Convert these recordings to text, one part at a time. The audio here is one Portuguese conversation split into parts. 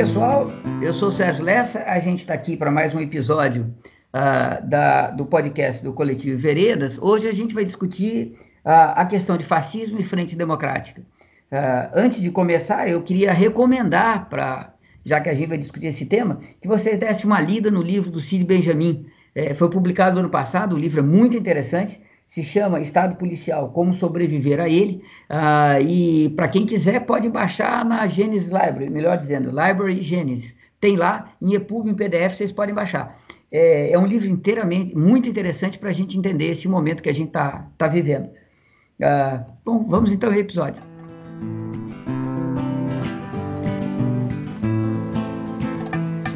Pessoal. Eu sou o Sérgio Lessa. A gente está aqui para mais um episódio uh, da, do podcast do Coletivo Veredas. Hoje a gente vai discutir uh, a questão de fascismo e frente democrática. Uh, antes de começar, eu queria recomendar para, já que a gente vai discutir esse tema, que vocês dessem uma lida no livro do Cid Benjamin. É, foi publicado no ano passado, o livro é muito interessante se chama Estado Policial, Como Sobreviver a Ele, uh, e para quem quiser pode baixar na Genesis Library, melhor dizendo, Library Genesis, tem lá, em EPUB, em PDF, vocês podem baixar. É, é um livro inteiramente, muito interessante para a gente entender esse momento que a gente está tá vivendo. Uh, bom, vamos então ao episódio.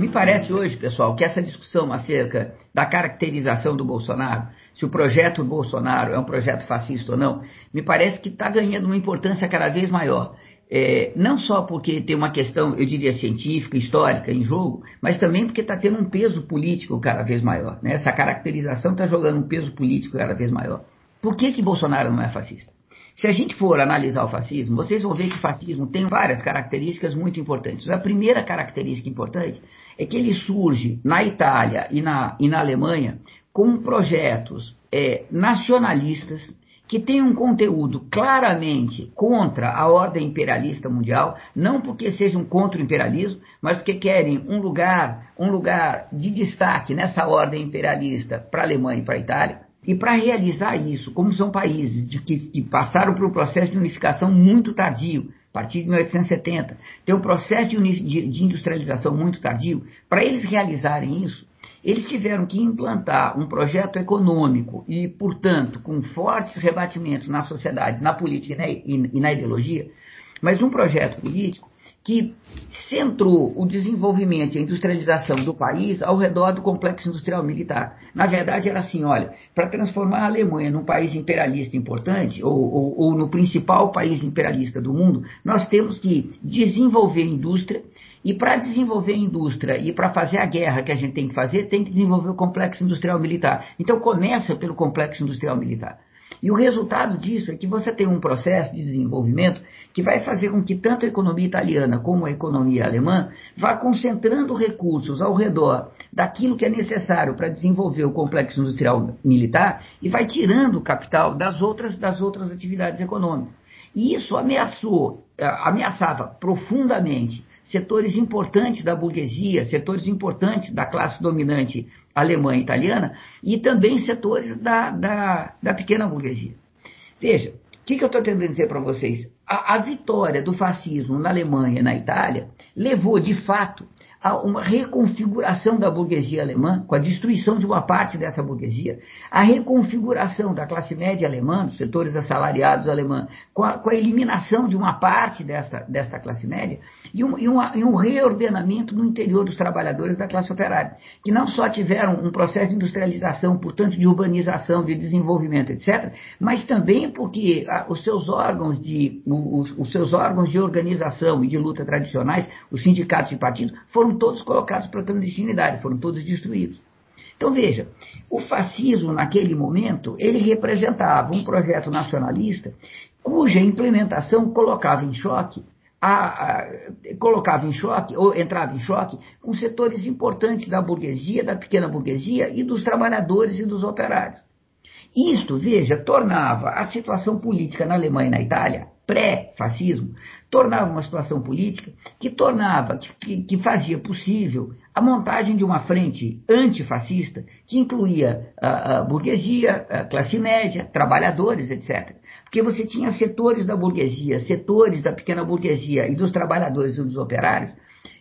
Me parece hoje, pessoal, que essa discussão acerca da caracterização do Bolsonaro se o projeto Bolsonaro é um projeto fascista ou não, me parece que está ganhando uma importância cada vez maior. É, não só porque tem uma questão, eu diria, científica, histórica em jogo, mas também porque está tendo um peso político cada vez maior. Né? Essa caracterização está jogando um peso político cada vez maior. Por que, que Bolsonaro não é fascista? Se a gente for analisar o fascismo, vocês vão ver que o fascismo tem várias características muito importantes. A primeira característica importante é que ele surge na Itália e na, e na Alemanha com projetos é, nacionalistas que têm um conteúdo claramente contra a ordem imperialista mundial, não porque sejam contra o imperialismo, mas porque querem um lugar, um lugar de destaque nessa ordem imperialista para a Alemanha e para a Itália. E para realizar isso, como são países de que, que passaram por um processo de unificação muito tardio, a partir de 1870, tem um processo de, de, de industrialização muito tardio, para eles realizarem isso, eles tiveram que implantar um projeto econômico e, portanto, com fortes rebatimentos na sociedade, na política e na ideologia, mas um projeto político que centrou o desenvolvimento e a industrialização do país ao redor do complexo industrial militar. Na verdade, era assim: olha, para transformar a Alemanha num país imperialista importante, ou, ou, ou no principal país imperialista do mundo, nós temos que desenvolver indústria, e para desenvolver indústria e para fazer a guerra que a gente tem que fazer, tem que desenvolver o complexo industrial militar. Então, começa pelo complexo industrial militar. E o resultado disso é que você tem um processo de desenvolvimento que vai fazer com que tanto a economia italiana como a economia alemã vá concentrando recursos ao redor daquilo que é necessário para desenvolver o complexo industrial militar e vai tirando o capital das outras, das outras atividades econômicas. E isso ameaçou, eh, ameaçava profundamente setores importantes da burguesia, setores importantes da classe dominante alemã e italiana, e também setores da, da, da pequena burguesia. Veja, o que, que eu estou tentando dizer para vocês? A, a, vitória do fascismo na Alemanha e na Itália levou, de fato, a uma reconfiguração da burguesia alemã, com a destruição de uma parte dessa burguesia, a reconfiguração da classe média alemã, dos setores assalariados alemães, com a, com a eliminação de uma parte dessa, dessa classe média, e um, e, uma, e um reordenamento no interior dos trabalhadores da classe operária, que não só tiveram um processo de industrialização, portanto, de urbanização, de desenvolvimento, etc., mas também porque a, os seus órgãos de os, os seus órgãos de organização e de luta tradicionais, os sindicatos e partidos, foram todos colocados para a clandestinidade, foram todos destruídos. Então veja, o fascismo naquele momento, ele representava um projeto nacionalista cuja implementação colocava em choque a, a, colocava em choque, ou entrava em choque, com setores importantes da burguesia, da pequena burguesia e dos trabalhadores e dos operários. Isto, veja, tornava a situação política na Alemanha e na Itália pré-fascismo, tornava uma situação política que tornava, que, que, fazia possível a montagem de uma frente antifascista que incluía a, a burguesia, a classe média, trabalhadores, etc. Porque você tinha setores da burguesia, setores da pequena burguesia e dos trabalhadores e dos operários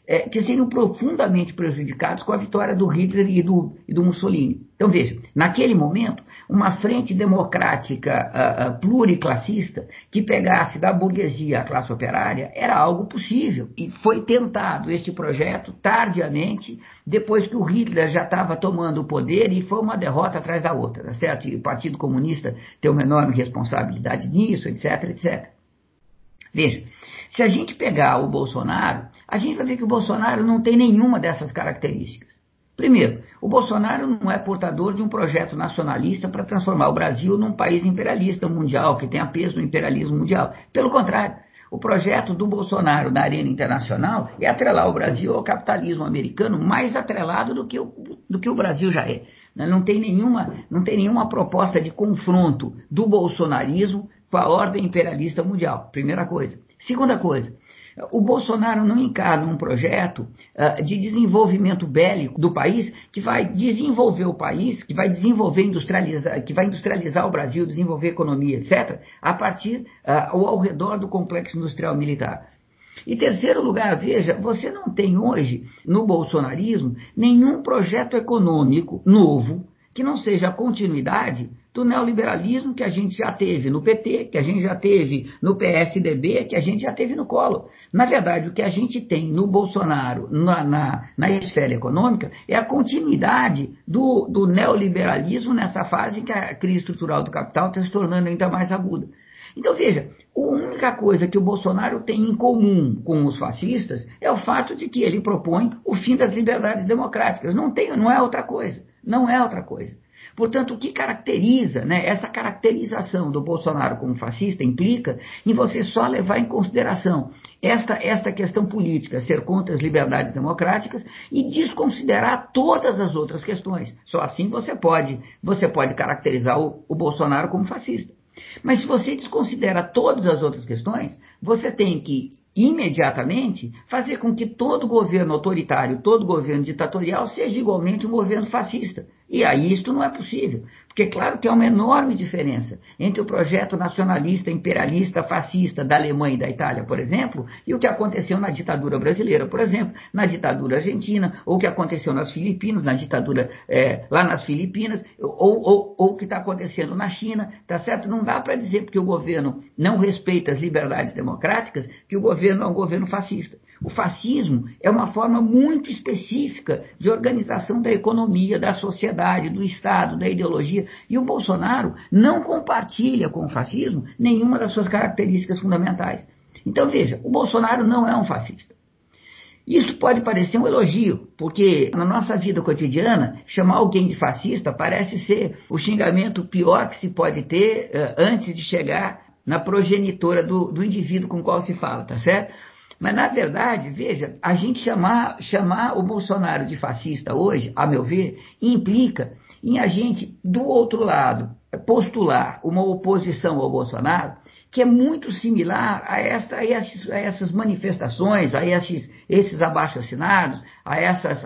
é, que seriam profundamente prejudicados com a vitória do Hitler e do, e do Mussolini. Então veja, naquele momento, uma frente democrática uh, uh, pluriclassista que pegasse da burguesia a classe operária era algo possível. E foi tentado este projeto tardiamente, depois que o Hitler já estava tomando o poder e foi uma derrota atrás da outra, tá certo? E o Partido Comunista tem uma enorme responsabilidade nisso, etc, etc. Veja, se a gente pegar o Bolsonaro, a gente vai ver que o Bolsonaro não tem nenhuma dessas características. Primeiro, o Bolsonaro não é portador de um projeto nacionalista para transformar o Brasil num país imperialista mundial, que tenha peso no imperialismo mundial. Pelo contrário, O projeto do Bolsonaro na arena internacional é atrelar o Brasil ao capitalismo americano mais atrelado do que o, do que o Brasil já é. Né? Não tem, nenhuma, não tem nenhuma proposta de confronto do bolsonarismo com a ordem imperialista mundial. Primeira coisa. Segunda coisa, o Bolsonaro não encarna um projeto uh, de desenvolvimento bélico do país que vai desenvolver o país, que vai desenvolver industrializar, que vai industrializar o Brasil, desenvolver economia, etc., a partir uh, ou ao redor do complexo industrial militar. E terceiro lugar, veja, você não tem hoje no bolsonarismo nenhum projeto econômico novo que não seja a continuidade do neoliberalismo que a gente já teve no PT, que a gente já teve no PSDB, que a gente já teve no Collor. Na verdade, o que a gente tem no Bolsonaro, na, na, na esfera econômica, é a continuidade do, do neoliberalismo nessa fase em que a crise estrutural do capital está se tornando ainda mais aguda. Então veja, a única coisa que o Bolsonaro tem em comum com os fascistas é o fato de que ele propõe o fim das liberdades democráticas. Não, tem, não é outra coisa. Não é outra coisa. Portanto, o que caracteriza, né, essa caracterização do Bolsonaro como fascista implica em você só levar em consideração esta, esta questão política, ser contra as liberdades democráticas e desconsiderar todas as outras questões. Só assim você pode, você pode caracterizar o, o Bolsonaro como fascista. Mas se você desconsidera todas as outras questões, você tem que imediatamente fazer com que todo governo autoritário, todo governo ditatorial seja igualmente um governo fascista. E aí isto não é possível. Porque, claro, que há uma enorme diferença entre o projeto nacionalista, imperialista, fascista da Alemanha e da Itália, por exemplo, e o que aconteceu na ditadura brasileira, por exemplo, na ditadura argentina, ou o que aconteceu nas Filipinas, na ditadura é, lá nas Filipinas, ou, o que está acontecendo na China, tá certo? Não dá para dizer porque o governo não respeita as liberdades democráticas que o governo é um governo fascista. O fascismo é uma forma muito específica de organização da economia, da sociedade, do Estado, da ideologia. E o Bolsonaro não compartilha com o fascismo nenhuma das suas características fundamentais. Então veja, o Bolsonaro não é um fascista. Isso pode parecer um elogio, porque na nossa vida cotidiana, chamar alguém de fascista parece ser o xingamento pior que se pode ter uh, antes de chegar na progenitora do, do indivíduo com qual se fala, tá certo? Mas, na verdade, veja, a gente chamar, chamar o Bolsonaro de fascista hoje, a meu ver, implica em a gente, do outro lado, postular uma oposição ao Bolsonaro que é muito similar a, essa, a, esses, a essas manifestações, a esses, esses abaixo-assinados, a,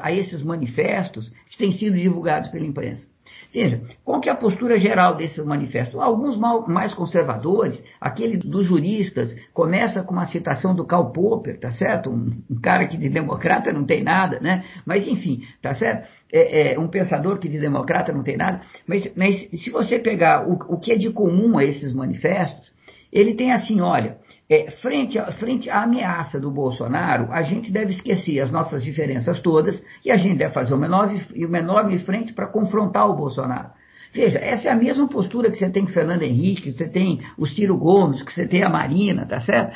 a esses manifestos que têm sido divulgados pela imprensa. Veja, qual que é a postura geral desse manifesto? Alguns mais conservadores, aquele dos juristas, começa com uma citação do Karl Popper, tá certo? Um, um cara que de democrata não tem nada, né? Mas enfim, tá certo? É, é, um pensador que de democrata não tem nada. Mas, mas se você pegar o, o que é de comum a esses manifestos, ele tem assim, olha, é, frente, a, frente à ameaça do Bolsonaro, a gente deve esquecer as nossas diferenças todas e a gente deve fazer uma enorme, uma enorme frente para confrontar o Bolsonaro. Veja, essa é a mesma postura que você tem com Fernando Henrique, que você tem o Ciro Gomes, que você tem a Marina, tá certo?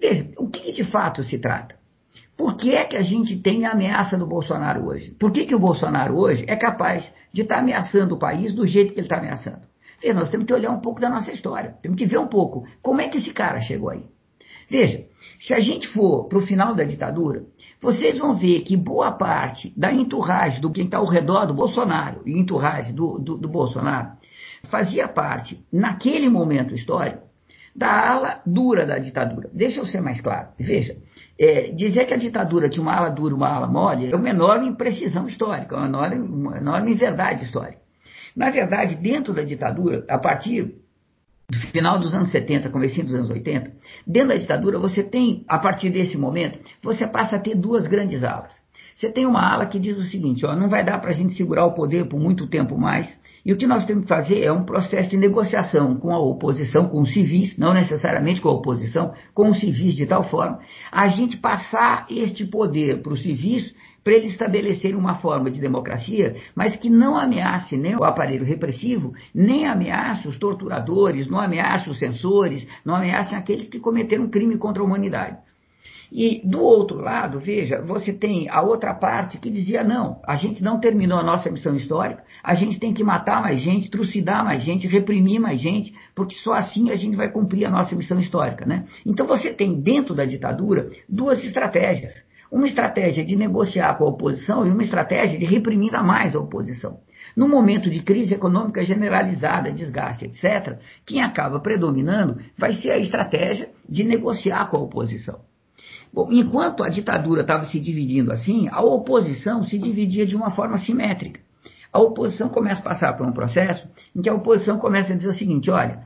Veja, o que de fato se trata? Por que é que a gente tem a ameaça do Bolsonaro hoje? Por que, que o Bolsonaro hoje é capaz de estar tá ameaçando o país do jeito que ele está ameaçando? Nós temos que olhar um pouco da nossa história. Temos que ver um pouco como é que esse cara chegou aí. Veja, se a gente for para o final da ditadura, vocês vão ver que boa parte da enturragem do quem está ao redor do Bolsonaro, e enturragem do, do, do Bolsonaro, fazia parte, naquele momento histórico, da ala dura da ditadura. Deixa eu ser mais claro. Veja, é, dizer que a ditadura tinha uma ala dura uma ala mole é uma enorme imprecisão histórica, uma enorme, uma enorme verdade histórica. Na verdade, dentro da ditadura, a partir do final dos anos 70, comecinho dos anos 80, dentro da ditadura você tem, a partir desse momento, você passa a ter duas grandes alas. Você tem uma ala que diz o seguinte, ó, não vai dar para a gente segurar o poder por muito tempo mais, e o que nós temos que fazer é um processo de negociação com a oposição, com os civis, não necessariamente com a oposição, com os civis de tal forma, a gente passar este poder para os civis para eles estabelecerem uma forma de democracia, mas que não ameace nem o aparelho repressivo, nem ameace os torturadores, não ameace os censores, não ameace aqueles que cometeram crime contra a humanidade. E do outro lado, veja, você tem a outra parte que dizia: não, a gente não terminou a nossa missão histórica, a gente tem que matar mais gente, trucidar mais gente, reprimir mais gente, porque só assim a gente vai cumprir a nossa missão histórica. Né? Então você tem dentro da ditadura duas estratégias. Uma estratégia de negociar com a oposição e uma estratégia de reprimir a mais a oposição. No momento de crise econômica generalizada, desgaste, etc., quem acaba predominando vai ser a estratégia de negociar com a oposição. Bom, enquanto a ditadura estava se dividindo assim, a oposição se dividia de uma forma simétrica. A oposição começa a passar por um processo em que a oposição começa a dizer o seguinte: olha,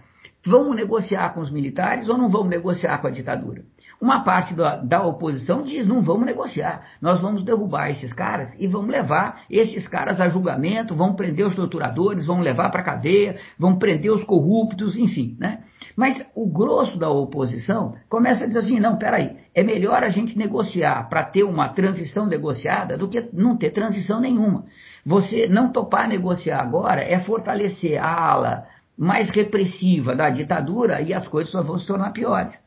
vamos negociar com os militares ou não vamos negociar com a ditadura? Uma parte da, da, oposição diz: não vamos negociar, nós vamos derrubar esses caras e vamos levar esses caras a julgamento, vamos prender os torturadores, vamos levar para a cadeia, vamos prender os corruptos, enfim. Né? Mas o grosso da oposição começa a dizer assim: não, peraí, é melhor a gente negociar para ter uma transição negociada do que não ter transição nenhuma. Você não topar negociar agora é fortalecer a ala mais repressiva da ditadura e as coisas só vão se tornar piores.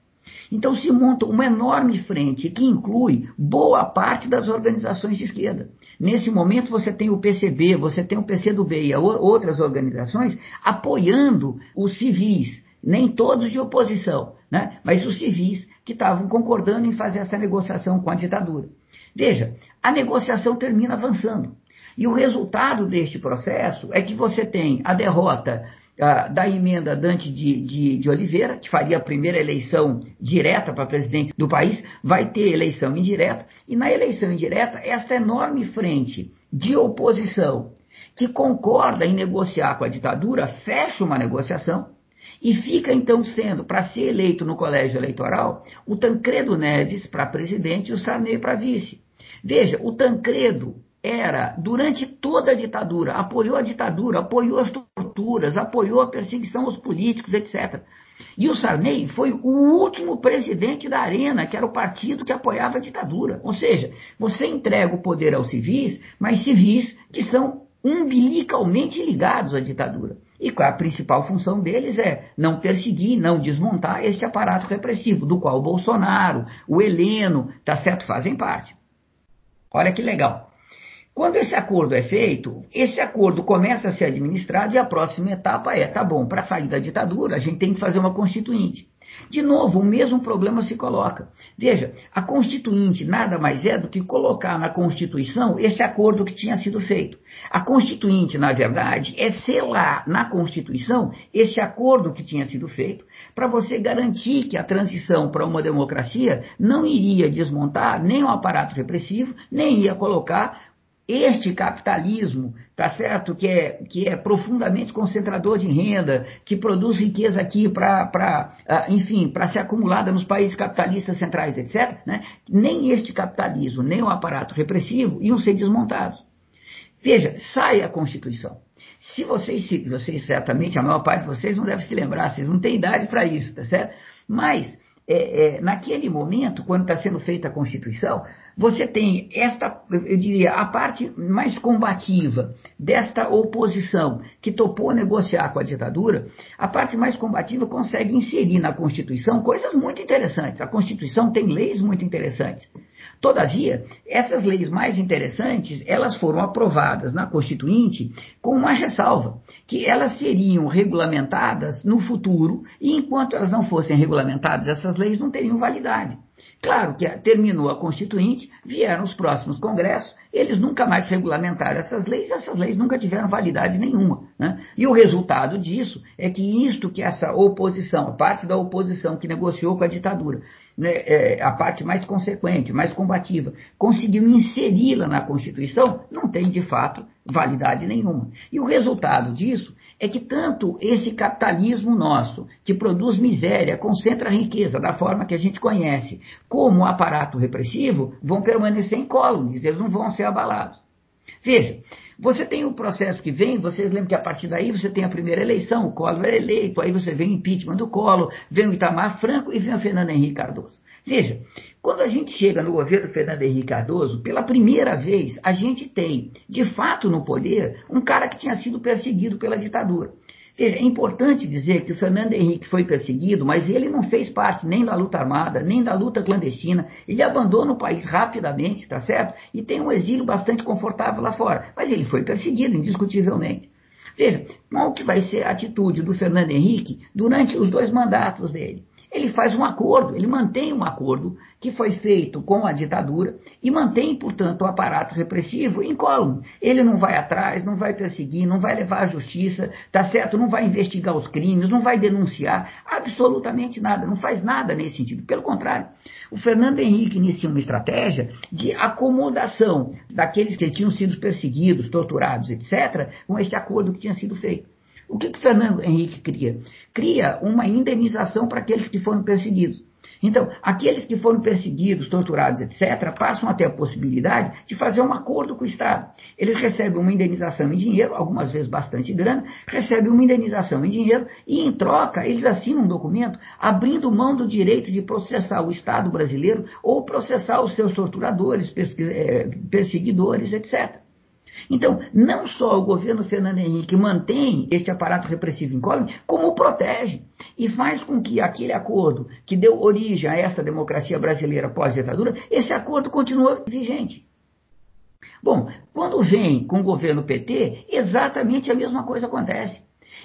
Então se monta uma enorme frente que inclui boa parte das organizações de esquerda. Nesse momento você tem o PCB, você tem o PCdoB e outras organizações apoiando os civis, nem todos de oposição, né? mas os civis que estavam concordando em fazer essa negociação com a ditadura. Veja, a negociação termina avançando. E o resultado deste processo é que você tem a derrota da emenda Dante de, de, de, Oliveira, que faria a primeira eleição direta para presidente do país, vai ter eleição indireta, e na eleição indireta, essa enorme frente de oposição que concorda em negociar com a ditadura, fecha uma negociação e fica então sendo, para ser eleito no colégio eleitoral, o Tancredo Neves para presidente e o Sarney para vice. Veja, o Tancredo era, durante toda a ditadura, apoiou a ditadura, apoiou as torturas, apoiou a perseguição aos políticos, etc. E o Sarney foi o último presidente da Arena, que era o partido que apoiava a ditadura. Ou seja, você entrega o poder aos civis, mas civis que são umbilicalmente ligados à ditadura. E a principal função deles é não perseguir, não desmontar este aparato repressivo, do qual o Bolsonaro, o Heleno, tá certo, fazem parte. Olha que legal. Quando esse acordo é feito, esse acordo começa a ser administrado e a próxima etapa é, tá bom, para sair da ditadura, a gente tem que fazer uma constituinte. De novo, o mesmo problema se coloca. Veja, a Constituinte nada mais é do que colocar na Constituição esse acordo que tinha sido feito. A Constituinte, na verdade, é selar na Constituição esse acordo que tinha sido feito, para você garantir que a transição para uma democracia não iria desmontar nem o aparato repressivo, nem ia colocar este capitalismo, tá certo, que é, que é profundamente concentrador de renda, que produz riqueza aqui para, uh, enfim, para ser acumulada nos países capitalistas centrais, etc., né? nem este capitalismo, nem o aparato repressivo iam ser desmontados. Veja, sai a Constituição. Se vocês, se, vocês certamente, a maior parte de vocês não deve se lembrar, vocês não têm idade para isso, tá certo? Mas, é, é, naquele momento, quando está sendo feita a Constituição, você tem esta, eu diria, a parte mais combativa desta oposição que topou negociar com a ditadura, a parte mais combativa consegue inserir na Constituição coisas muito interessantes. A Constituição tem leis muito interessantes. Todavia, essas leis mais interessantes, elas foram aprovadas na Constituinte com uma ressalva, que elas seriam regulamentadas no futuro e enquanto elas não fossem regulamentadas, essas leis não teriam validade. Claro que terminou a Constituinte, vieram os próximos congressos, eles nunca mais regulamentaram essas leis, essas leis nunca tiveram validade nenhuma. Né? E o resultado disso é que isto que essa oposição, a parte da oposição que negociou com a ditadura, né, é, a parte mais consequente, mais combativa, conseguiu inseri-la na Constituição, não tem de fato validade nenhuma. E o resultado disso é que tanto esse capitalismo nosso, que produz miséria, concentra riqueza da forma que a gente conhece, como o aparato repressivo, vão permanecer incólumes, eles não vão ser abalados. Veja, você tem o processo que vem, vocês lembram que a partir daí você tem a primeira eleição, o Collor é eleito, aí você vem o impeachment do Collor, vem o Itamar Franco e vem o Fernando Henrique Cardoso. Veja, quando a gente chega no governo Fernando Henrique Cardoso, pela primeira vez a gente tem, de fato no poder, um cara que tinha sido perseguido pela ditadura. É importante dizer que o Fernando Henrique foi perseguido, mas ele não fez parte nem da luta armada, nem da luta clandestina. Ele abandona o país rapidamente, tá certo? E tem um exílio bastante confortável lá fora. Mas ele foi perseguido, indiscutivelmente. Veja, qual que vai ser a atitude do Fernando Henrique durante os dois mandatos dele? Ele faz um acordo, ele mantém um acordo que foi feito com a ditadura e mantém, portanto, o aparato repressivo incólume. Ele não vai atrás, não vai perseguir, não vai levar à justiça, tá certo? Não vai investigar os crimes, não vai denunciar absolutamente nada, não faz nada nesse sentido. Pelo contrário, o Fernando Henrique inicia uma estratégia de acomodação daqueles que tinham sido perseguidos, torturados, etc., com esse acordo que tinha sido feito. O que, que Fernando Henrique cria? Cria uma indenização para aqueles que foram perseguidos. Então, aqueles que foram perseguidos, torturados, etc., passam a ter a possibilidade de fazer um acordo com o Estado. Eles recebem uma indenização em dinheiro, algumas vezes bastante grande, recebem uma indenização em dinheiro e, em troca, eles assinam um documento abrindo mão do direito de processar o Estado brasileiro ou processar os seus torturadores, eh, perseguidores, etc. Então, não só o governo Fernando Henrique mantém este aparato repressivo incólume, como o protege e faz com que aquele acordo que deu origem a essa democracia brasileira pós-ditadura, esse acordo continue vigente. Bom, quando vem com o governo PT, exatamente a mesma coisa acontece.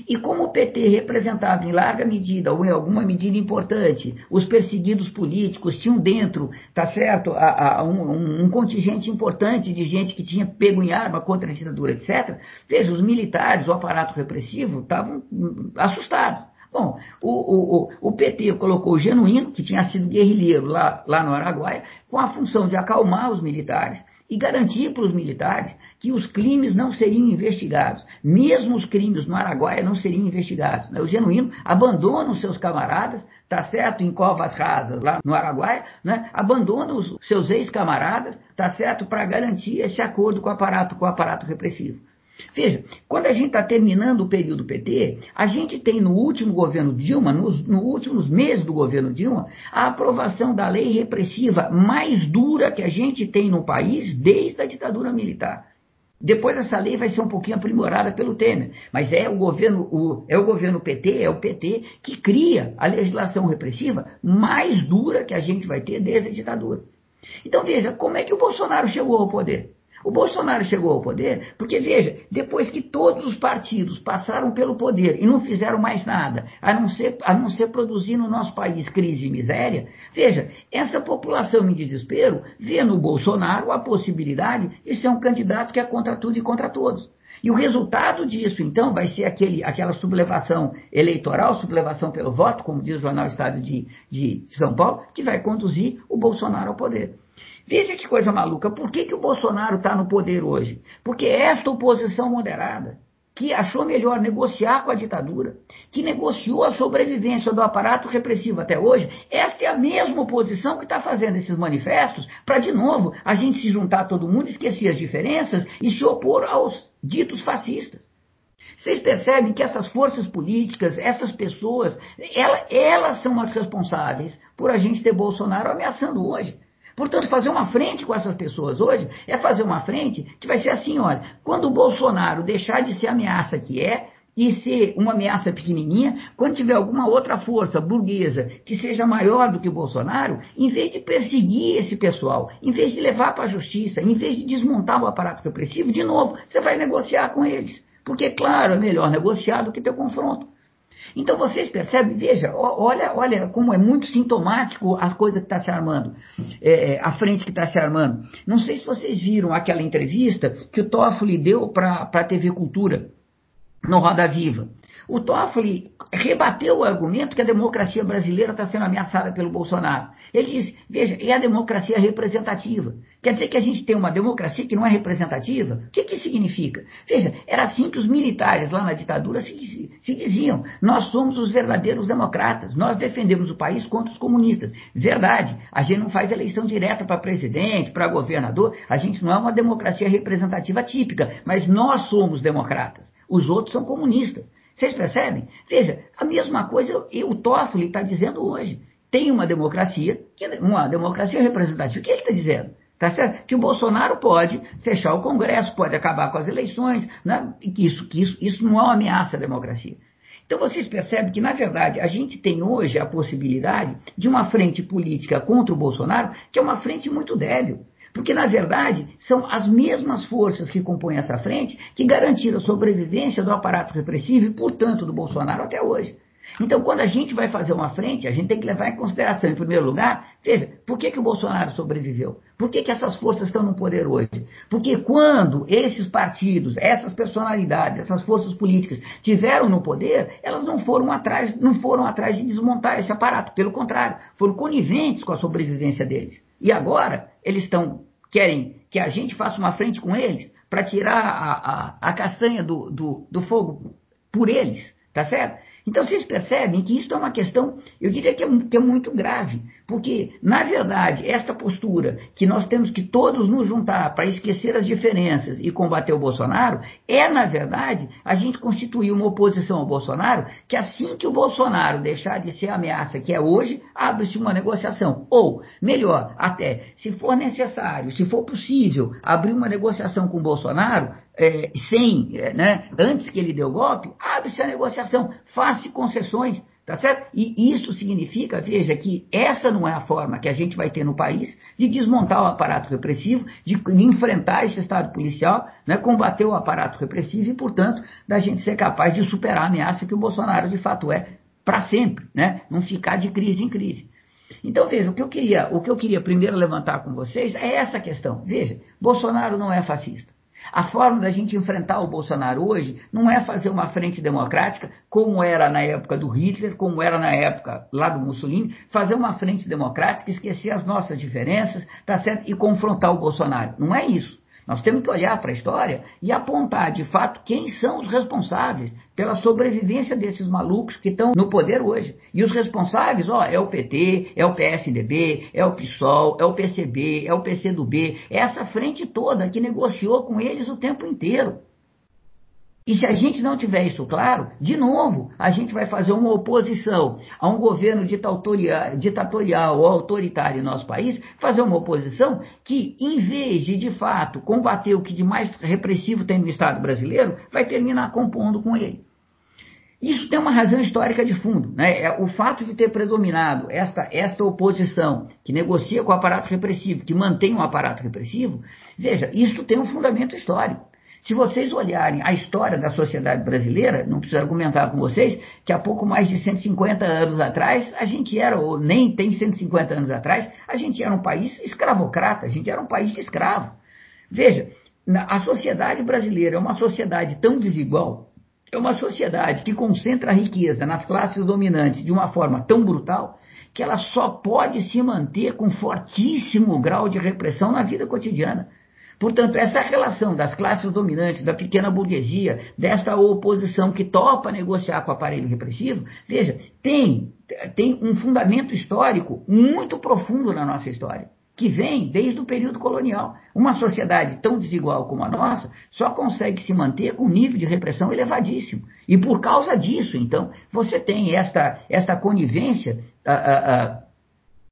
E como o PT representava em larga medida, ou em alguma medida importante, os perseguidos políticos, tinham dentro, tá certo, a, a, um, um, contingente importante de gente que tinha pego em arma contra a ditadura, etc. Veja, os militares, o aparato repressivo, estavam assustados. Bom, o, o, o, PT colocou o Genuíno, que tinha sido guerrilheiro lá, lá no Araguaia, com a função de acalmar os militares e garantir para os militares que os crimes não seriam investigados. Mesmo os crimes no Araguaia não seriam investigados. Né? O genuíno abandona os seus camaradas, tá certo, em covas rasas lá no Araguaia, né? abandona os seus ex-camaradas, tá certo, para garantir esse acordo com o aparato, com o aparato repressivo. Veja, quando a gente está terminando o período PT, a gente tem no último governo Dilma, nos, nos últimos meses do governo Dilma, a aprovação da lei repressiva mais dura que a gente tem no país desde a ditadura militar. Depois essa lei vai ser um pouquinho aprimorada pelo Temer, mas é o governo, o, é o governo PT, é o PT que cria a legislação repressiva mais dura que a gente vai ter desde a ditadura. Então veja, como é que o Bolsonaro chegou ao poder? O Bolsonaro chegou ao poder porque, veja, depois que todos os partidos passaram pelo poder e não fizeram mais nada, a não ser, a não ser produzir no nosso país crise e miséria, veja, essa população em desespero vê no Bolsonaro a possibilidade de ser um candidato que é contra tudo e contra todos. E o resultado disso, então, vai ser aquele, aquela sublevação eleitoral, sublevação pelo voto, como diz o Jornal Estado de, de São Paulo, que vai conduzir o Bolsonaro ao poder. Veja que coisa maluca. Por que, que o Bolsonaro está no poder hoje? Porque esta oposição moderada, que achou melhor negociar com a ditadura, que negociou a sobrevivência do aparato repressivo até hoje, esta é a mesma oposição que está fazendo esses manifestos para, de novo, a gente se juntar todo mundo, esquecer as diferenças e se opor aos ditos fascistas. Vocês percebem que essas forças políticas, essas pessoas, elas, elas são as responsáveis por a gente ter Bolsonaro ameaçando hoje. Portanto, fazer uma frente com essas pessoas hoje é fazer uma frente que vai ser assim, olha, quando o Bolsonaro deixar de ser a ameaça que é, e ser uma ameaça pequenininha, quando tiver alguma outra força burguesa que seja maior do que o Bolsonaro, em vez de perseguir esse pessoal, em vez de levar para a justiça, em vez de desmontar o aparato repressivo, de novo, você vai negociar com eles. Porque, claro, é melhor negociar do que ter confronto. Então vocês percebem, veja, olha, olha como é muito sintomático a coisa que está se armando, é, é, a frente que está se armando. Não sei se vocês viram aquela entrevista que o Toffoli deu para a TV Cultura, no Roda Viva. O Toffoli rebateu o argumento que a democracia brasileira está sendo ameaçada pelo Bolsonaro. Ele diz, veja, é a democracia representativa. Quer dizer que a gente tem uma democracia que não é representativa? O que, que significa? Veja, era assim que os militares lá na ditadura se, se diziam. Nós somos os verdadeiros democratas. Nós defendemos o país contra os comunistas. Verdade, a gente não faz eleição direta para presidente, para governador. A gente não é uma democracia representativa típica, mas nós somos democratas. Os outros são comunistas. Vocês percebem? Veja, a mesma coisa o Toffoli está dizendo hoje. Tem uma democracia, uma democracia representativa. O que ele está dizendo? Tá certo? Que o Bolsonaro pode fechar o Congresso, pode acabar com as eleições, né? e que, isso, que isso, isso não é uma ameaça à democracia. Então vocês percebem que, na verdade, a gente tem hoje a possibilidade de uma frente política contra o Bolsonaro, que é uma frente muito débil. Porque, na verdade, são as mesmas forças que compõem essa frente que garantiram a sobrevivência do aparato repressivo e, portanto, do Bolsonaro até hoje. Então, quando a gente vai fazer uma frente, a gente tem que levar em consideração, em primeiro lugar, veja, por que, que o Bolsonaro sobreviveu? Por que, que essas forças estão no poder hoje? Porque quando esses partidos, essas personalidades, essas forças políticas tiveram no poder, elas não foram atrás, não foram atrás de desmontar esse aparato. Pelo contrário, foram coniventes com a sobrevivência deles. E agora, eles estão, querem que a gente faça uma frente com eles para tirar a, a, a castanha do, do, do fogo por eles, tá certo? Então vocês percebem que isso é uma questão, eu diria que é, que é, muito grave, porque, na verdade, esta postura que nós temos que todos nos juntar para esquecer as diferenças e combater o Bolsonaro, é, na verdade, a gente constituir uma oposição ao Bolsonaro, que assim que o Bolsonaro deixar de ser a ameaça que é hoje, abre-se uma negociação. Ou, melhor, até, se for necessário, se for possível, abrir uma negociação com o Bolsonaro, é, sem, é, né, antes que ele dê o golpe, abre-se a negociação, faça concessões, tá certo? E isso significa, veja, que essa não é a forma que a gente vai ter no país de desmontar o aparato repressivo, de, enfrentar esse Estado policial, né, combater o aparato repressivo e, portanto, da gente ser capaz de superar a ameaça que o Bolsonaro de fato é para sempre, né? Não ficar de crise em crise. Então, veja, o que eu queria, o que eu queria primeiro levantar com vocês é essa questão. Veja, Bolsonaro não é fascista. A forma da gente enfrentar o Bolsonaro hoje não é fazer uma frente democrática, como era na época do Hitler, como era na época lá do Mussolini, fazer uma frente democrática, esquecer as nossas diferenças, tá certo? E confrontar o Bolsonaro. Não é isso. Nós temos que olhar para a história e apontar, de fato, quem são os responsáveis pela sobrevivência desses malucos que estão no poder hoje. E os responsáveis, ó, é o PT, é o PSDB, é o PSOL, é o PCB, é o PCdoB, é essa frente toda que negociou com eles o tempo inteiro. E se a gente não tiver isso claro, de novo, a gente vai fazer uma oposição a um governo ditatorial ou autoritário em nosso país, fazer uma oposição que, em vez de, de fato, combater o que de mais repressivo tem no Estado brasileiro, vai terminar compondo com ele. Isso tem uma razão histórica de fundo. Né? É o fato de ter predominado esta, esta oposição que negocia com o aparato repressivo, que mantém o aparato repressivo, veja, isso tem um fundamento histórico. Se vocês olharem a história da sociedade brasileira, não preciso argumentar com vocês, que há pouco mais de 150 anos atrás, a gente era, ou nem tem 150 anos atrás, a gente era um país escravocrata, a gente era um país de escravo. Veja, a sociedade brasileira é uma sociedade tão desigual, é uma sociedade que concentra a riqueza nas classes dominantes de uma forma tão brutal, que ela só pode se manter com fortíssimo grau de repressão na vida cotidiana. Portanto, essa relação das classes dominantes, da pequena burguesia, desta oposição que topa negociar com o aparelho repressivo, veja, tem, tem um fundamento histórico muito profundo na nossa história, que vem desde o período colonial. Uma sociedade tão desigual como a nossa só consegue se manter com um nível de repressão elevadíssimo. E por causa disso, então, você tem esta, esta conivência. Uh, uh, uh,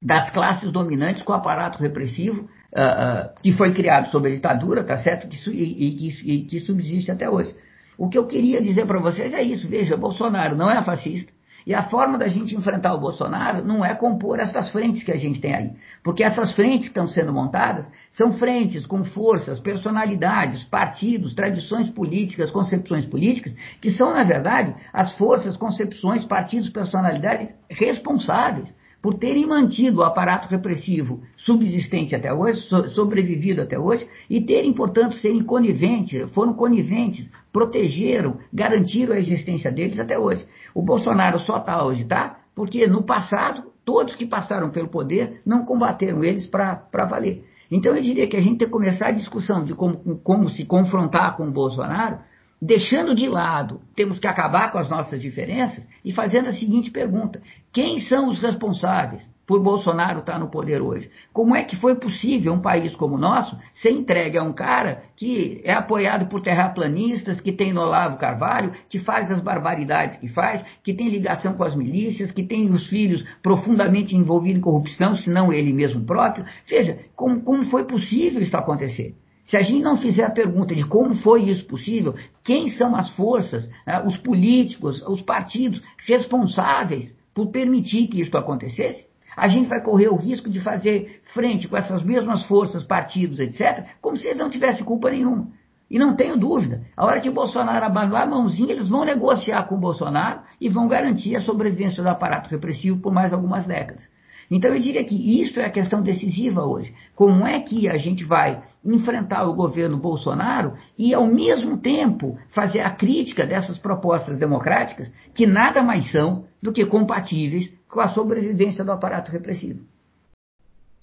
das classes dominantes com o aparato repressivo uh, uh, que foi criado sob a ditadura, tá certo? Que, e, e, e que subsiste até hoje. O que eu queria dizer para vocês é isso. Veja, Bolsonaro não é fascista. E a forma da gente enfrentar o Bolsonaro não é compor essas frentes que a gente tem aí. Porque essas frentes que estão sendo montadas são frentes com forças, personalidades, partidos, tradições políticas, concepções políticas, que são, na verdade, as forças, concepções, partidos, personalidades responsáveis por terem mantido o aparato repressivo subsistente até hoje, sobrevivido até hoje, e terem, portanto, serem coniventes, foram coniventes, protegeram, garantiram a existência deles até hoje. O Bolsonaro só está hoje, tá? Porque no passado, todos que passaram pelo poder não combateram eles para valer. Então eu diria que a gente tem que começar a discussão de como, como se confrontar com o Bolsonaro deixando de lado, temos que acabar com as nossas diferenças e fazendo a seguinte pergunta: quem são os responsáveis por Bolsonaro estar no poder hoje? Como é que foi possível um país como o nosso ser entregue a um cara que é apoiado por terraplanistas, que tem no Olavo Carvalho, que faz as barbaridades que faz, que tem ligação com as milícias, que tem os filhos profundamente envolvidos em corrupção, se não ele mesmo próprio? Veja, como, como foi possível isso acontecer? Se a gente não fizer a pergunta de como foi isso possível, quem são as forças, né, os políticos, os partidos responsáveis por permitir que isso acontecesse, a gente vai correr o risco de fazer frente com essas mesmas forças, partidos, etc., como se eles não tivessem culpa nenhuma. E não tenho dúvida, a hora que o Bolsonaro abandonar a mãozinha, eles vão negociar com o Bolsonaro e vão garantir a sobrevivência do aparato repressivo por mais algumas décadas. Então eu diria que isso é a questão decisiva hoje. Como é que a gente vai enfrentar o governo Bolsonaro e, ao mesmo tempo, fazer a crítica dessas propostas democráticas que nada mais são do que compatíveis com a sobrevivência do aparato repressivo?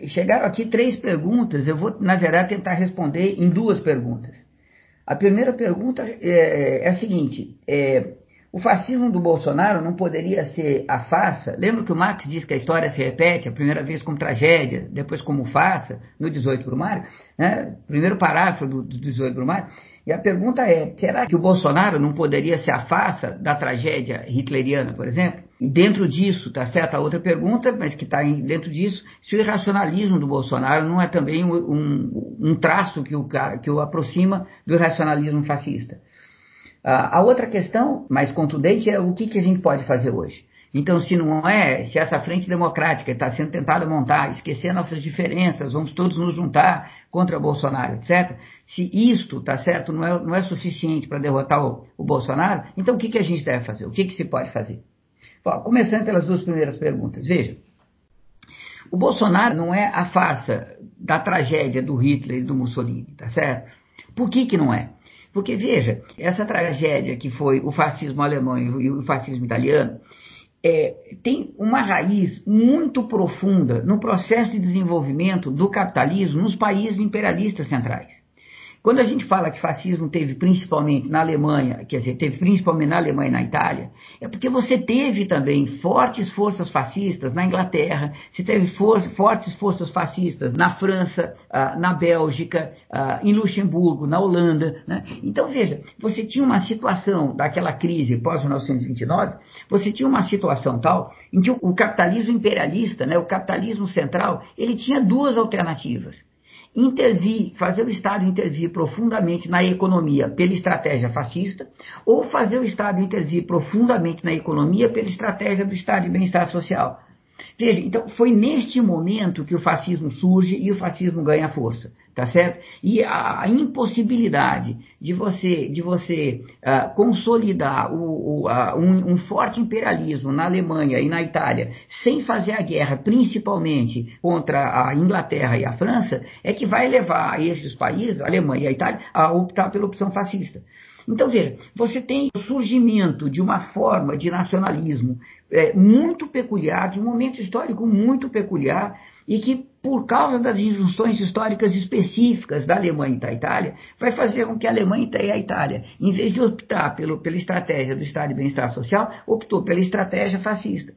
Chegaram aqui três perguntas, eu vou, na verdade, tentar responder em duas perguntas. A primeira pergunta é, é a seguinte: é, o fascismo do Bolsonaro não poderia ser a farsa? Lembra que o Marx diz que a história se repete, a primeira vez como tragédia, depois como farsa, no 18 Brumário? Né? Primeiro parágrafo do, do 18 Brumário. E a pergunta é, será que o Bolsonaro não poderia ser a farsa da tragédia hitleriana, por exemplo? E dentro disso, tá certo a outra pergunta, mas que está dentro disso, se o irracionalismo do Bolsonaro não é também um, um, um traço que o, que o aproxima do irracionalismo fascista? A outra questão mais contundente é o que, que a gente pode fazer hoje. Então, se não é, se essa frente democrática está sendo tentada montar, esquecer nossas diferenças, vamos todos nos juntar contra Bolsonaro, etc. Se isto, tá certo, não é, não é suficiente para derrotar o, o, Bolsonaro, então o que, que a gente deve fazer? O que, que se pode fazer? Bom, começando pelas duas primeiras perguntas. Veja, o Bolsonaro não é a farsa da tragédia do Hitler e do Mussolini, tá certo? Por que, que não é? Porque, veja, essa tragédia que foi o fascismo alemão e o fascismo italiano é, tem uma raiz muito profunda no processo de desenvolvimento do capitalismo nos países imperialistas centrais. Quando a gente fala que fascismo teve principalmente na Alemanha, quer dizer, teve principalmente na Alemanha e na Itália, é porque você teve também fortes forças fascistas na Inglaterra, você teve for fortes forças fascistas na França, uh, na Bélgica, uh, em Luxemburgo, na Holanda. Né? Então, veja, você tinha uma situação daquela crise pós-1929, você tinha uma situação tal em que o, o capitalismo imperialista, né, o capitalismo central, ele tinha duas alternativas intervir, fazer o Estado intervir profundamente na economia pela estratégia fascista, ou fazer o Estado intervir profundamente na economia pela estratégia do Estado de bem-estar social. Veja, então foi neste momento que o fascismo surge e o fascismo ganha força tá certo? E a, impossibilidade de você, de você uh, consolidar o, o, um, um, forte imperialismo na Alemanha e na Itália sem fazer a guerra, principalmente contra a Inglaterra e a França, é que vai levar esses países, a Alemanha e a Itália, a optar pela opção fascista. Então, veja, você tem o surgimento de uma forma de nacionalismo é, muito peculiar, de um momento histórico muito peculiar, e que, por causa das injunções históricas específicas da Alemanha e da Itália, vai fazer com que a Alemanha e a Itália, em vez de optar pelo, pela estratégia do Estado de bem-estar social, optou pela estratégia fascista.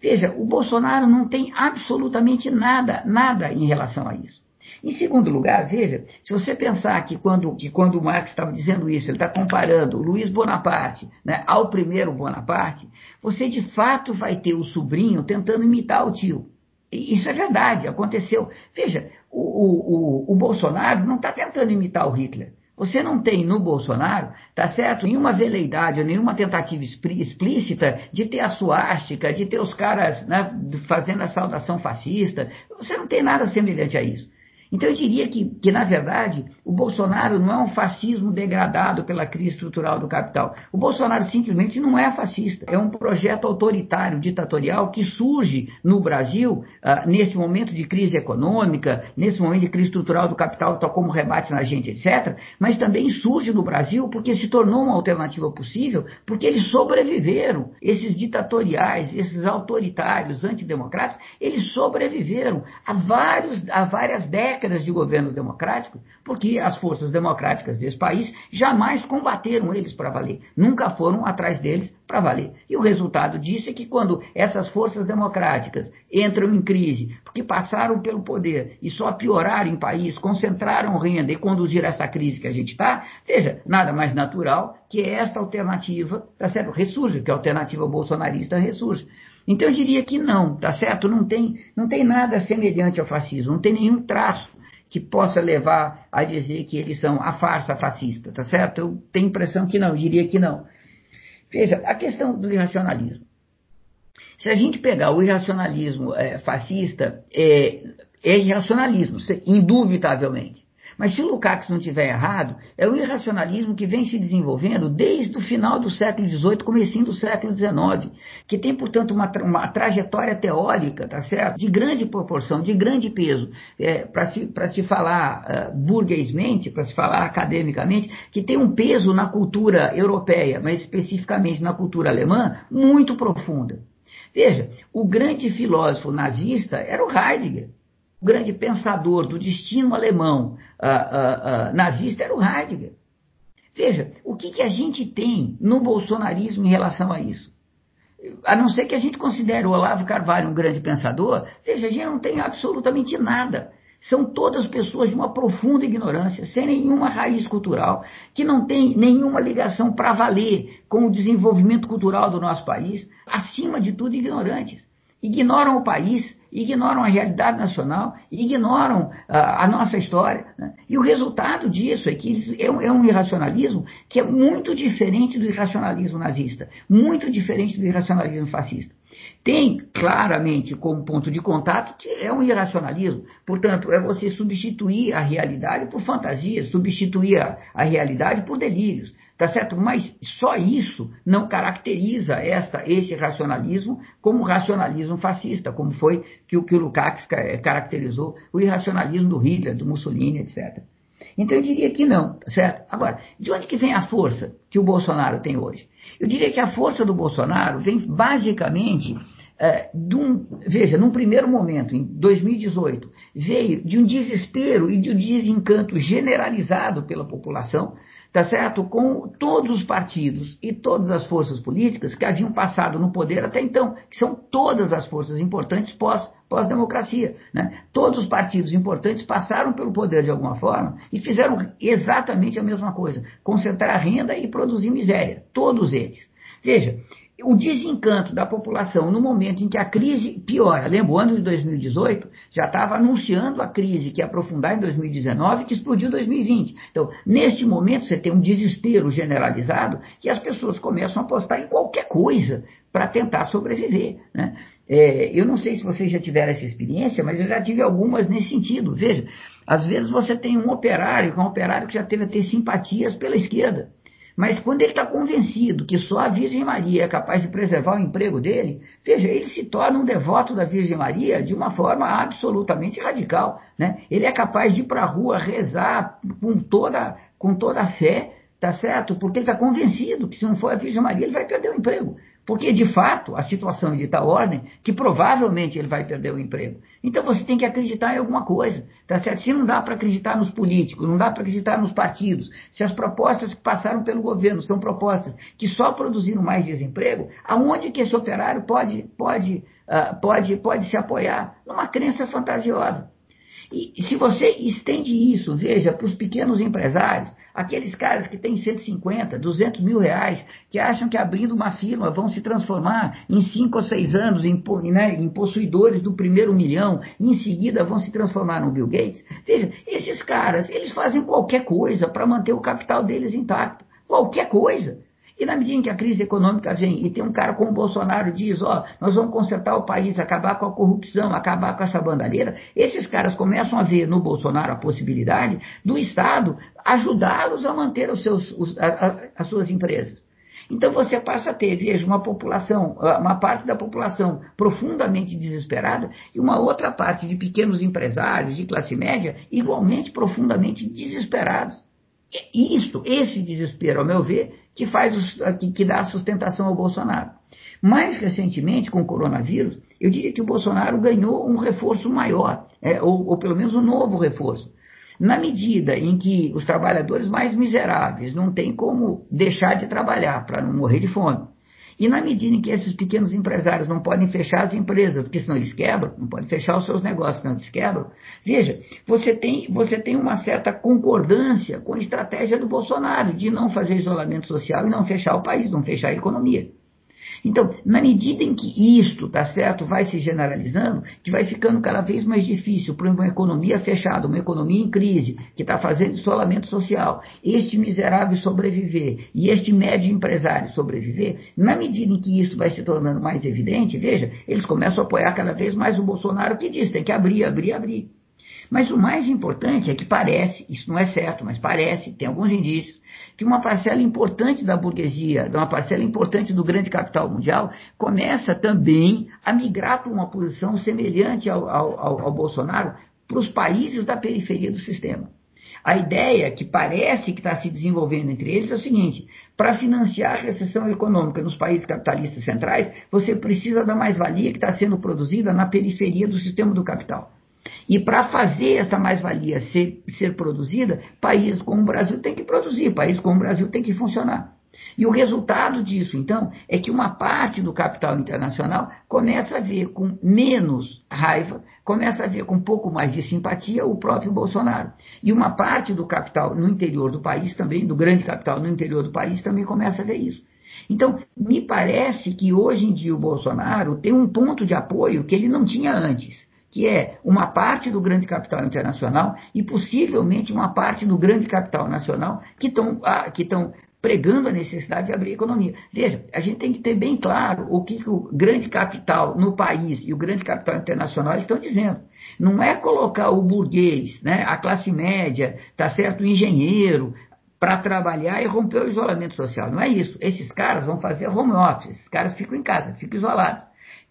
Veja, o Bolsonaro não tem absolutamente nada, nada em relação a isso. Em segundo lugar, veja, se você pensar que quando, que quando o Marx estava dizendo isso, ele está comparando Luiz Bonaparte né, ao primeiro Bonaparte, você de fato vai ter o sobrinho tentando imitar o tio. Isso é verdade, aconteceu. Veja, o, o, o, o Bolsonaro não está tentando imitar o Hitler. Você não tem no Bolsonaro, tá certo, nenhuma veleidade ou nenhuma tentativa explícita de ter a suástica, de ter os caras né, fazendo a saudação fascista. Você não tem nada semelhante a isso. Então eu diria que, que, na verdade, o Bolsonaro não é um fascismo degradado pela crise estrutural do capital. O Bolsonaro simplesmente não é fascista. É um projeto autoritário, ditatorial, que surge no Brasil ah, nesse momento de crise econômica, nesse momento de crise estrutural do capital, tal como rebate na gente, etc. Mas também surge no Brasil porque se tornou uma alternativa possível, porque eles sobreviveram. Esses ditatoriais, esses autoritários, antidemocratas, eles sobreviveram a, vários, a várias décadas décadas de governo democrático, porque as forças democráticas desse país jamais combateram eles para valer, nunca foram atrás deles para valer. E o resultado disso é que quando essas forças democráticas entram em crise, porque passaram pelo poder e só pioraram em país, concentraram renda e conduziram essa crise que a gente está, veja, nada mais natural que esta alternativa, tá certo? Ressurge, que a alternativa bolsonarista ressurge. Então eu diria que não, tá certo? Não tem, não tem nada semelhante ao fascismo, não tem nenhum traço que possa levar a dizer que eles são a farsa fascista, tá certo? Eu tenho impressão que não, eu diria que não. Veja, a questão do irracionalismo. Se a gente pegar o irracionalismo é, fascista, é, é irracionalismo, indubitavelmente. Mas se o Lukács não tiver errado, é o irracionalismo que vem se desenvolvendo desde o final do século XVIII, comecinho do século XIX, que tem, portanto, uma, uma trajetória teórica, tá certo? De grande proporção, de grande peso, é, para se, se falar uh, burguesmente, para se falar academicamente, que tem um peso na cultura europeia, mas especificamente na cultura alemã, muito profunda. Veja, o grande filósofo nazista era o Heidegger. O grande pensador do destino alemão uh, uh, uh, nazista era o Heidegger. Veja, o que, que a gente tem no bolsonarismo em relação a isso? A não ser que a gente considere o Olavo Carvalho um grande pensador, veja, a gente não tem absolutamente nada. São todas pessoas de uma profunda ignorância, sem nenhuma raiz cultural, que não tem nenhuma ligação para valer com o desenvolvimento cultural do nosso país, acima de tudo ignorantes. Ignoram o país, ignoram a realidade nacional, ignoram a, a nossa história. Né? E o resultado disso é que é um, é um, irracionalismo que é muito diferente do irracionalismo nazista, muito diferente do irracionalismo fascista. Tem claramente como ponto de contato que é um irracionalismo, portanto, é você substituir a realidade por fantasia, substituir a, a realidade por delírios. Tá certo? Mas só isso não caracteriza esta, esse racionalismo como racionalismo fascista, como foi que, que o Lukács caracterizou o irracionalismo do Hitler, do Mussolini, etc. Então eu diria que não, tá certo? Agora, de onde que vem a força que o Bolsonaro tem hoje? Eu diria que a força do Bolsonaro vem basicamente é, um, veja, num primeiro momento, em 2018, veio de um desespero e de um desencanto generalizado pela população tá certo? Com todos os partidos e todas as forças políticas que haviam passado no poder até então, que são todas as forças importantes pós, pós-democracia. Né? Todos os partidos importantes passaram pelo poder de alguma forma e fizeram exatamente a mesma coisa: concentrar renda e produzir miséria. Todos eles. Veja, o desencanto da população no momento em que a crise piora. Lembra, o ano de 2018 já estava anunciando a crise que ia aprofundar em 2019 que explodiu em 2020. Então, neste momento, você tem um desespero generalizado e as pessoas começam a apostar em qualquer coisa para tentar sobreviver. Né? É, eu não sei se vocês já tiveram essa experiência, mas eu já tive algumas nesse sentido. Veja, às vezes você tem um operário, que é um operário que já teve a ter simpatias pela esquerda. Mas quando ele está convencido que só a Virgem Maria é capaz de preservar o emprego dele, veja, ele se torna um devoto da Virgem Maria de uma forma absolutamente radical. Né? Ele é capaz de ir para a rua rezar com toda, com toda a fé, tá certo? Porque ele está convencido que se não for a Virgem Maria, ele vai perder o emprego. Porque, de fato, a situação é de tal ordem que provavelmente ele vai perder o emprego. Então você tem que acreditar em alguma coisa, tá certo? Se não dá para acreditar nos políticos, não dá para acreditar nos partidos, se as propostas que passaram pelo governo são propostas que só produziram mais desemprego, aonde que esse operário pode, pode, uh, pode, pode se apoiar? Numa crença fantasiosa. E se você estende isso, veja, para os pequenos empresários, aqueles caras que têm 150, 200 mil reais, que acham que abrindo uma firma vão se transformar em 5 ou 6 anos em, né, em possuidores do primeiro milhão, e em seguida vão se transformar no Bill Gates, veja, esses caras, eles fazem qualquer coisa para manter o capital deles intacto. Qualquer coisa. E na medida em que a crise econômica vem e tem um cara como o Bolsonaro diz, ó, nós vamos consertar o país, acabar com a corrupção, acabar com essa bandalheira, esses caras começam a ver no Bolsonaro a possibilidade do Estado ajudá-los a manter os seus, os, a, a, as suas empresas. Então você passa a ter, veja, uma população, uma parte da população profundamente desesperada e uma outra parte de pequenos empresários de classe média igualmente profundamente desesperados. E isso, esse desespero, ao meu ver, que, faz que, que dá sustentação ao Bolsonaro. Mais recentemente, com o coronavírus, eu diria que o Bolsonaro ganhou um reforço maior, é, ou, ou pelo menos um novo reforço. Na medida em que os trabalhadores mais miseráveis não têm como deixar de trabalhar para não morrer de fome, e na medida em que esses pequenos empresários não podem fechar as empresas, porque senão eles quebram, não podem fechar os seus negócios, senão eles quebram, veja, você tem, você tem uma certa concordância com a estratégia do Bolsonaro de não fazer isolamento social e não fechar o país, não fechar a economia. Então, na medida em que isto, tá certo, vai se generalizando, que vai ficando cada vez mais difícil para uma economia fechada, uma economia em crise, que está fazendo isolamento social, este miserável sobreviver e este médio empresário sobreviver, na medida em que isso vai se tornando mais evidente, veja, eles começam a apoiar cada vez mais o Bolsonaro que diz, tem que abrir, abrir, abrir. Mas o mais importante é que parece, isso não é certo, mas parece, tem alguns indícios, que uma parcela importante da burguesia, uma parcela importante do grande capital mundial, começa também a migrar para uma posição semelhante ao, ao, ao Bolsonaro para os países da periferia do sistema. A ideia que parece que está se desenvolvendo entre eles é o seguinte: para financiar a recessão econômica nos países capitalistas centrais, você precisa da mais-valia que está sendo produzida na periferia do sistema do capital. E para fazer essa mais-valia ser, ser produzida, países como o Brasil tem que produzir, países como o Brasil tem que funcionar. E o resultado disso, então, é que uma parte do capital internacional começa a ver com menos raiva, começa a ver com um pouco mais de simpatia o próprio Bolsonaro. E uma parte do capital no interior do país também, do grande capital no interior do país, também começa a ver isso. Então, me parece que hoje em dia o Bolsonaro tem um ponto de apoio que ele não tinha antes que é uma parte do grande capital internacional e possivelmente uma parte do grande capital nacional que estão que estão pregando a necessidade de abrir a economia. Veja, a gente tem que ter bem claro o que, que o grande capital no país e o grande capital internacional estão dizendo. Não é colocar o burguês, né, a classe média, tá certo, o engenheiro, para trabalhar e romper o isolamento social. Não é isso. Esses caras vão fazer home office, esses caras ficam em casa, ficam isolados.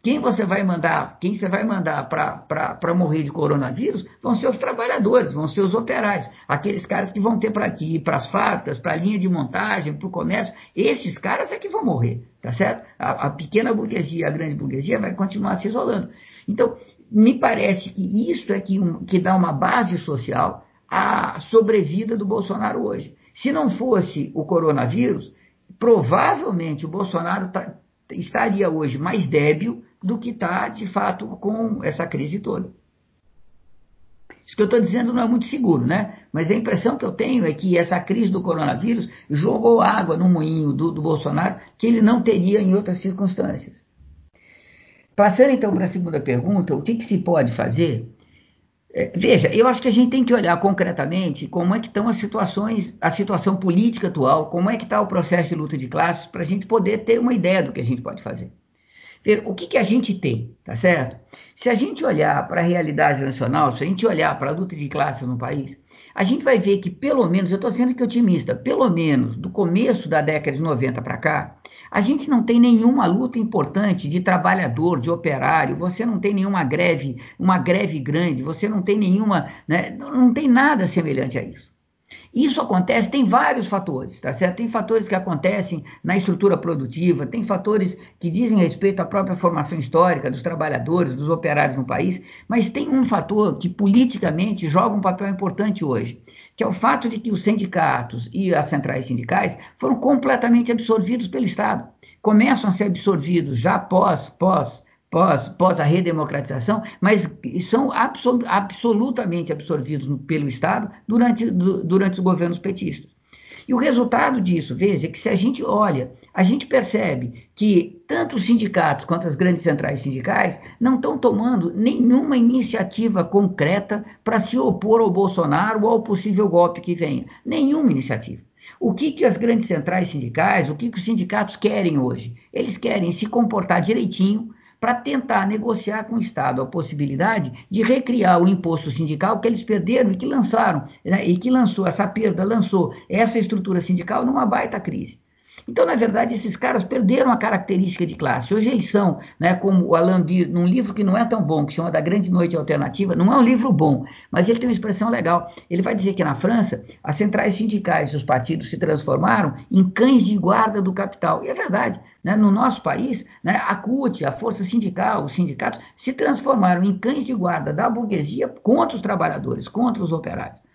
Quem você vai mandar, quem você vai mandar para morrer de coronavírus vão ser os trabalhadores, vão ser os operários, aqueles caras que vão ter para ir para as fábricas, para a linha de montagem, para o comércio. Esses caras é que vão morrer, tá certo? A, a pequena burguesia, a grande burguesia vai continuar se isolando. Então, me parece que isso é que, um, que dá uma base social à sobrevida do Bolsonaro hoje. Se não fosse o coronavírus, provavelmente o Bolsonaro tá, estaria hoje mais débil do que está, de fato, com essa crise toda. Isso que eu estou dizendo não é muito seguro, né? Mas a impressão que eu tenho é que essa crise do coronavírus jogou água no moinho do, do Bolsonaro que ele não teria em outras circunstâncias. Passando então para a segunda pergunta, o que, que se pode fazer? É, veja, eu acho que a gente tem que olhar concretamente como é que estão as situações, a situação política atual, como é que está o processo de luta de classes, para a gente poder ter uma ideia do que a gente pode fazer ver o que, que a gente tem, tá certo? Se a gente olhar para a realidade nacional, se a gente olhar para a luta de classes no país, a gente vai ver que, pelo menos, eu estou sendo que otimista, pelo menos do começo da década de 90 para cá, a gente não tem nenhuma luta importante de trabalhador, de operário, você não tem nenhuma greve, uma greve grande, você não tem nenhuma, né, não tem nada semelhante a isso. Isso acontece, tem vários fatores, tá certo? Tem fatores que acontecem na estrutura produtiva, tem fatores que dizem respeito à própria formação histórica dos trabalhadores, dos operários no país, mas tem um fator que politicamente joga um papel importante hoje, que é o fato de que os sindicatos e as centrais sindicais foram completamente absorvidos pelo Estado. Começam a ser absorvidos já pós, pós pós, pós a redemocratização, mas são absol, absolutamente absorvidos pelo Estado durante, durante os governos petistas. E o resultado disso, veja, é que se a gente olha, a gente percebe que tanto os sindicatos quanto as grandes centrais sindicais não estão tomando nenhuma iniciativa concreta para se opor ao Bolsonaro ou ao possível golpe que venha. Nenhuma iniciativa. O que, que as grandes centrais sindicais, o que, que os sindicatos querem hoje? Eles querem se comportar direitinho, para tentar negociar com o Estado a possibilidade de recriar o imposto sindical que eles perderam e que lançaram, né, e que lançou essa perda, lançou essa estrutura sindical numa baita crise. Então, na verdade, esses caras perderam a característica de classe. Hoje eles são, né, como o Alain Bir, num livro que não é tão bom, que chama Da Grande Noite Alternativa, não é um livro bom, mas ele tem uma expressão legal. Ele vai dizer que na França, as centrais sindicais e os partidos se transformaram em cães de guarda do capital. E é verdade. Né? No nosso país, né, a CUT, a força sindical, os sindicatos, se transformaram em cães de guarda da burguesia contra os trabalhadores, contra os operários.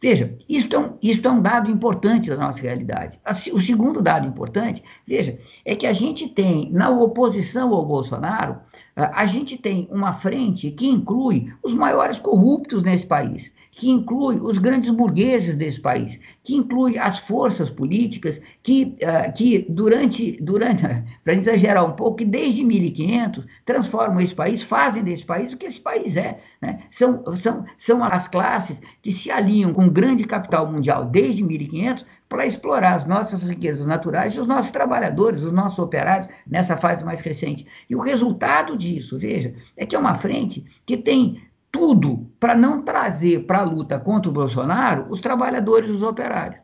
Veja, isto é, um, isto é um dado importante da nossa realidade. O segundo dado importante, veja, é que a gente tem, na oposição ao Bolsonaro, a gente tem uma frente que inclui os maiores corruptos nesse país, que inclui os grandes burgueses desse país, que inclui as forças políticas que, uh, que durante, durante para exagerar um pouco, que desde 1500 transformam esse país, fazem desse país o que esse país é. Né? São, são, são as classes que se alinham com o grande capital mundial desde 1500 para explorar as nossas riquezas naturais e os nossos trabalhadores, os nossos operários, nessa fase mais recente. E o resultado disso, veja, é que é uma frente que tem tudo para não trazer para a luta contra o Bolsonaro os trabalhadores os operários.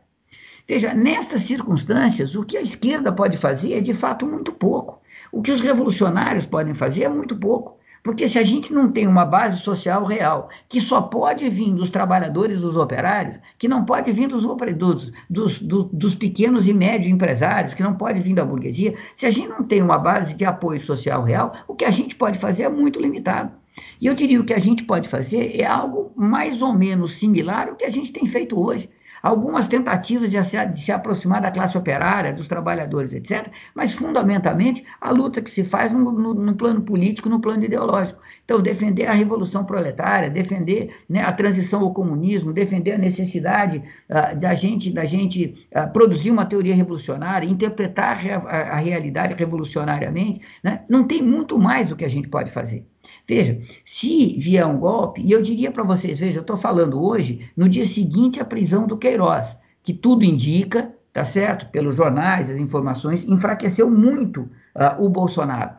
Veja, nestas circunstâncias, o que a esquerda pode fazer é de fato muito pouco. O que os revolucionários podem fazer é muito pouco. Porque se a gente não tem uma base social real, que só pode vir dos trabalhadores, dos operários, que não pode vir dos, dos, dos, dos, pequenos e médios empresários, que não pode vir da burguesia, se a gente não tem uma base de apoio social real, o que a gente pode fazer é muito limitado. E eu diria que o que a gente pode fazer é algo mais ou menos similar ao que a gente tem feito hoje algumas tentativas de se, de se, aproximar da classe operária, dos trabalhadores, etc., mas fundamentalmente a luta que se faz no, no, no plano político, no plano ideológico. Então, defender a revolução proletária, defender né, a transição ao comunismo, defender a necessidade uh, da gente, da gente uh, produzir uma teoria revolucionária, interpretar a, a realidade revolucionariamente, né, não tem muito mais do que a gente pode fazer. Veja, se vier um golpe, e eu diria para vocês, veja, eu estou falando hoje, no dia seguinte à prisão do Queiroz, que tudo indica, tá certo, pelos jornais, as informações, enfraqueceu muito uh, o Bolsonaro.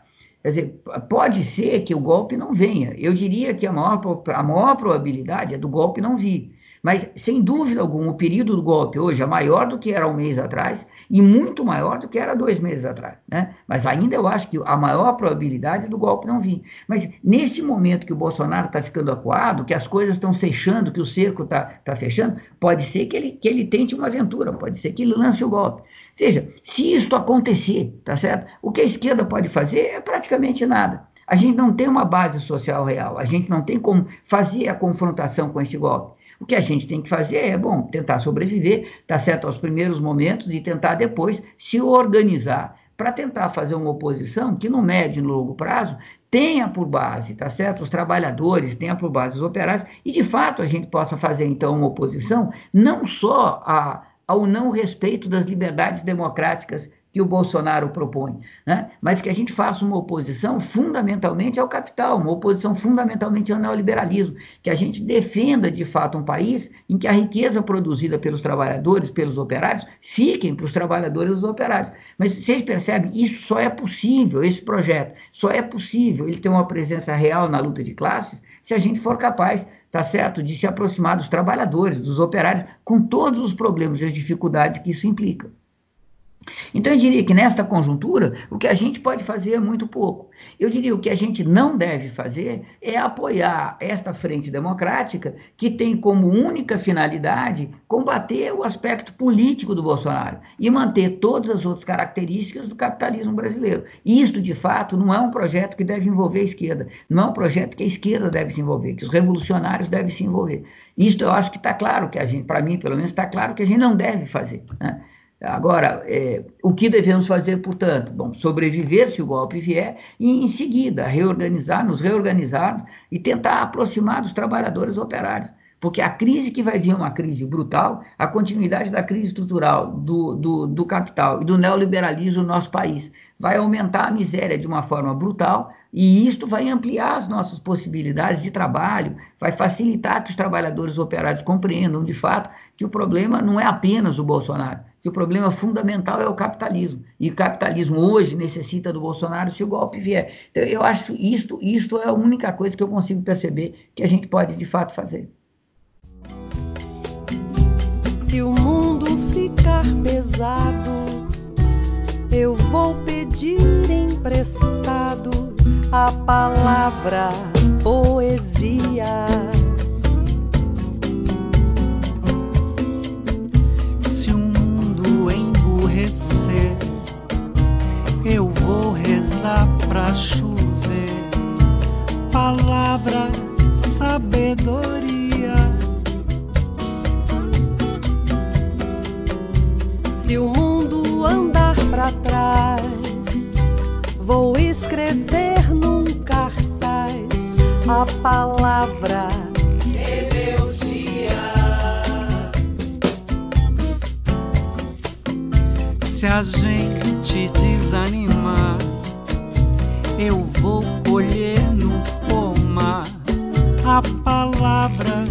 Quer dizer, pode ser que o golpe não venha. Eu diria que a maior, a maior probabilidade é do golpe não vir. Mas, sem dúvida alguma, o período do golpe hoje é maior do que era um mês atrás e muito maior do que era dois meses atrás. Né? Mas ainda eu acho que a maior probabilidade do golpe não vir. Mas, neste momento que o Bolsonaro está ficando acuado, que as coisas estão fechando, que o cerco está tá fechando, pode ser que ele, que ele tente uma aventura, pode ser que ele lance o golpe. Veja, se isso acontecer, tá certo? O que a esquerda pode fazer é praticamente nada. A gente não tem uma base social real, a gente não tem como fazer a confrontação com esse golpe. O que a gente tem que fazer é, bom, tentar sobreviver, tá certo, aos primeiros momentos e tentar depois se organizar para tentar fazer uma oposição que no médio e no longo prazo tenha por base, tá certo, os trabalhadores, tenha por base os operários e de fato a gente possa fazer então uma oposição não só a, ao não respeito das liberdades democráticas que o Bolsonaro propõe, né? mas que a gente faça uma oposição fundamentalmente ao capital, uma oposição fundamentalmente ao neoliberalismo, que a gente defenda de fato um país em que a riqueza produzida pelos trabalhadores, pelos operários, fiquem para os trabalhadores e os operários. Mas vocês percebem, isso só é possível, esse projeto, só é possível ele ter uma presença real na luta de classes se a gente for capaz tá certo? De se aproximar dos trabalhadores, dos operários, com todos os problemas e as dificuldades que isso implica. Então eu diria que nesta conjuntura, o que a gente pode fazer é muito pouco. Eu diria o que a gente não deve fazer é apoiar esta frente democrática que tem como única finalidade combater o aspecto político do Bolsonaro e manter todas as outras características do capitalismo brasileiro. Isto, de fato, não é um projeto que deve envolver a esquerda, não é um projeto que a esquerda deve se envolver, que os revolucionários devem se envolver. Isto eu acho que está claro que a gente, para mim, pelo menos, está claro que a gente não deve fazer. Né? Agora, é, o que devemos fazer, portanto? Bom, sobreviver se o golpe vier e, em seguida, reorganizar, nos reorganizar e tentar aproximar dos trabalhadores operários. Porque a crise que vai vir é uma crise brutal, a continuidade da crise estrutural do, do, do capital e do neoliberalismo no nosso país vai aumentar a miséria de uma forma brutal e isto vai ampliar as nossas possibilidades de trabalho, vai facilitar que os trabalhadores operários compreendam de fato que o problema não é apenas o Bolsonaro, que o problema fundamental é o capitalismo. E o capitalismo hoje necessita do Bolsonaro se o golpe vier. Então, eu acho isto, isto é a única coisa que eu consigo perceber que a gente pode de fato fazer. Se o mundo ficar pesado, eu vou pedir emprestado a palavra poesia eu vou rezar pra chover. Palavra, sabedoria. Se o mundo andar pra trás, vou escrever num cartão a palavra Se a gente desanimar, eu vou colher no pomar a palavra